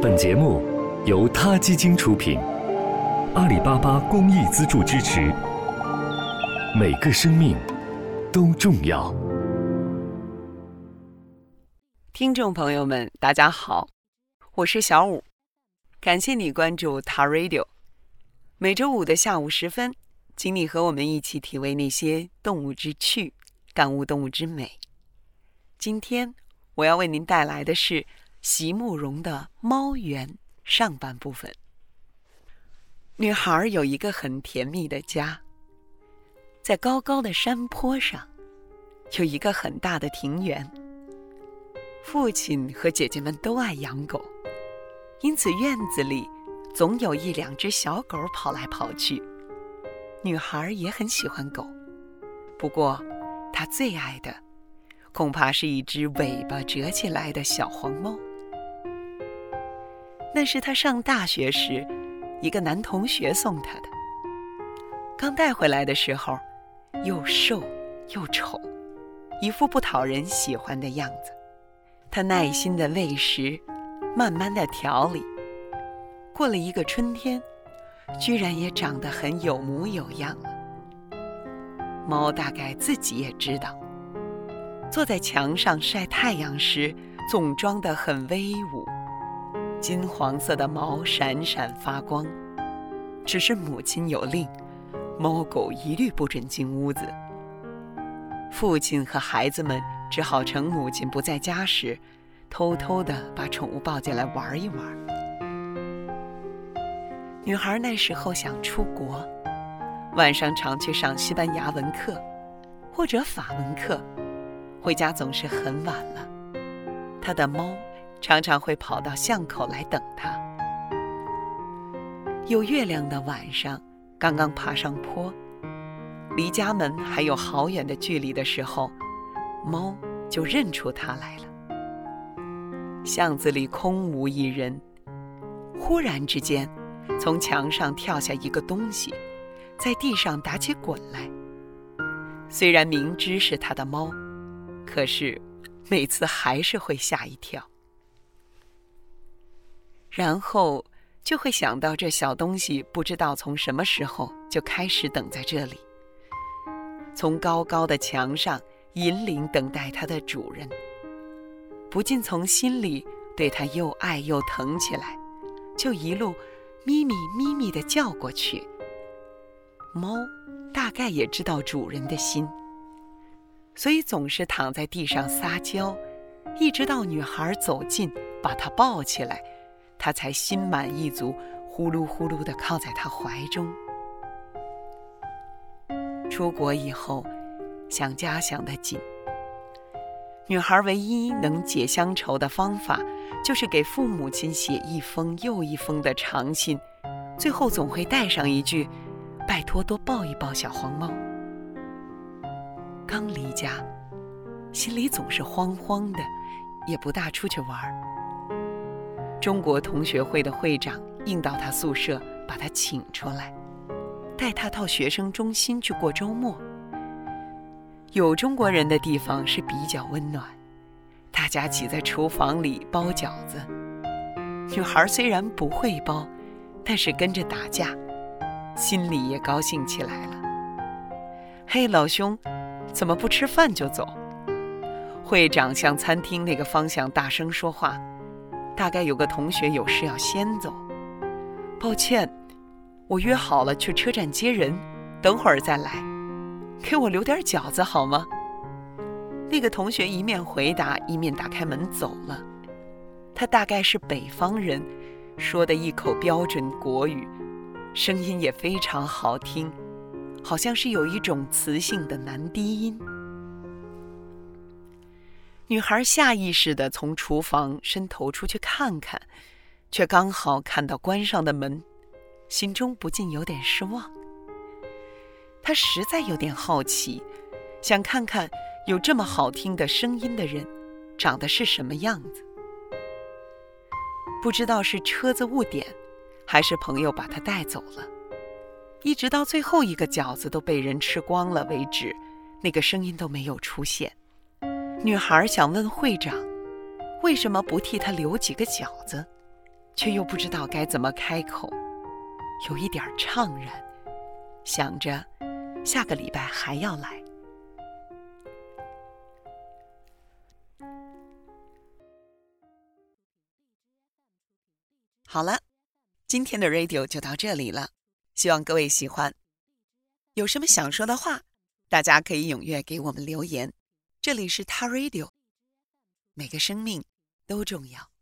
本节目由他基金出品，阿里巴巴公益资助支持。每个生命都重要。听众朋友们，大家好，我是小五，感谢你关注他 Radio。每周五的下午时分，请你和我们一起体味那些动物之趣，感悟动物之美。今天我要为您带来的是席慕容的《猫园》上半部分。女孩有一个很甜蜜的家，在高高的山坡上，有一个很大的庭园。父亲和姐姐们都爱养狗，因此院子里总有一两只小狗跑来跑去。女孩也很喜欢狗，不过她最爱的。恐怕是一只尾巴折起来的小黄猫。那是他上大学时，一个男同学送他的。刚带回来的时候，又瘦又丑，一副不讨人喜欢的样子。他耐心的喂食，慢慢的调理。过了一个春天，居然也长得很有模有样了。猫大概自己也知道。坐在墙上晒太阳时，总装得很威武，金黄色的毛闪闪发光。只是母亲有令，猫狗一律不准进屋子。父亲和孩子们只好趁母亲不在家时，偷偷地把宠物抱进来玩一玩。女孩那时候想出国，晚上常去上西班牙文课，或者法文课。回家总是很晚了，她的猫常常会跑到巷口来等他。有月亮的晚上，刚刚爬上坡，离家门还有好远的距离的时候，猫就认出他来了。巷子里空无一人，忽然之间，从墙上跳下一个东西，在地上打起滚来。虽然明知是他的猫。可是，每次还是会吓一跳，然后就会想到这小东西不知道从什么时候就开始等在这里，从高高的墙上引领等待它的主人，不禁从心里对它又爱又疼起来，就一路咪咪咪咪的叫过去。猫大概也知道主人的心。所以总是躺在地上撒娇，一直到女孩走近，把她抱起来，他才心满意足，呼噜呼噜地靠在他怀中。出国以后，想家想得紧。女孩唯一能解乡愁的方法，就是给父母亲写一封又一封的长信，最后总会带上一句：“拜托多抱一抱小黄猫。”刚离家，心里总是慌慌的，也不大出去玩。中国同学会的会长硬到他宿舍，把他请出来，带他到学生中心去过周末。有中国人的地方是比较温暖，大家挤在厨房里包饺子。女孩虽然不会包，但是跟着打架，心里也高兴起来了。嘿，老兄。怎么不吃饭就走？会长向餐厅那个方向大声说话，大概有个同学有事要先走。抱歉，我约好了去车站接人，等会儿再来。给我留点饺子好吗？那个同学一面回答，一面打开门走了。他大概是北方人，说的一口标准国语，声音也非常好听。好像是有一种磁性的男低音。女孩下意识地从厨房伸头出去看看，却刚好看到关上的门，心中不禁有点失望。她实在有点好奇，想看看有这么好听的声音的人长得是什么样子。不知道是车子误点，还是朋友把她带走了。一直到最后一个饺子都被人吃光了为止，那个声音都没有出现。女孩想问会长，为什么不替她留几个饺子，却又不知道该怎么开口，有一点怅然，想着下个礼拜还要来。好了，今天的 radio 就到这里了，希望各位喜欢。有什么想说的话，大家可以踊跃给我们留言。这里是塔 radio，每个生命都重要。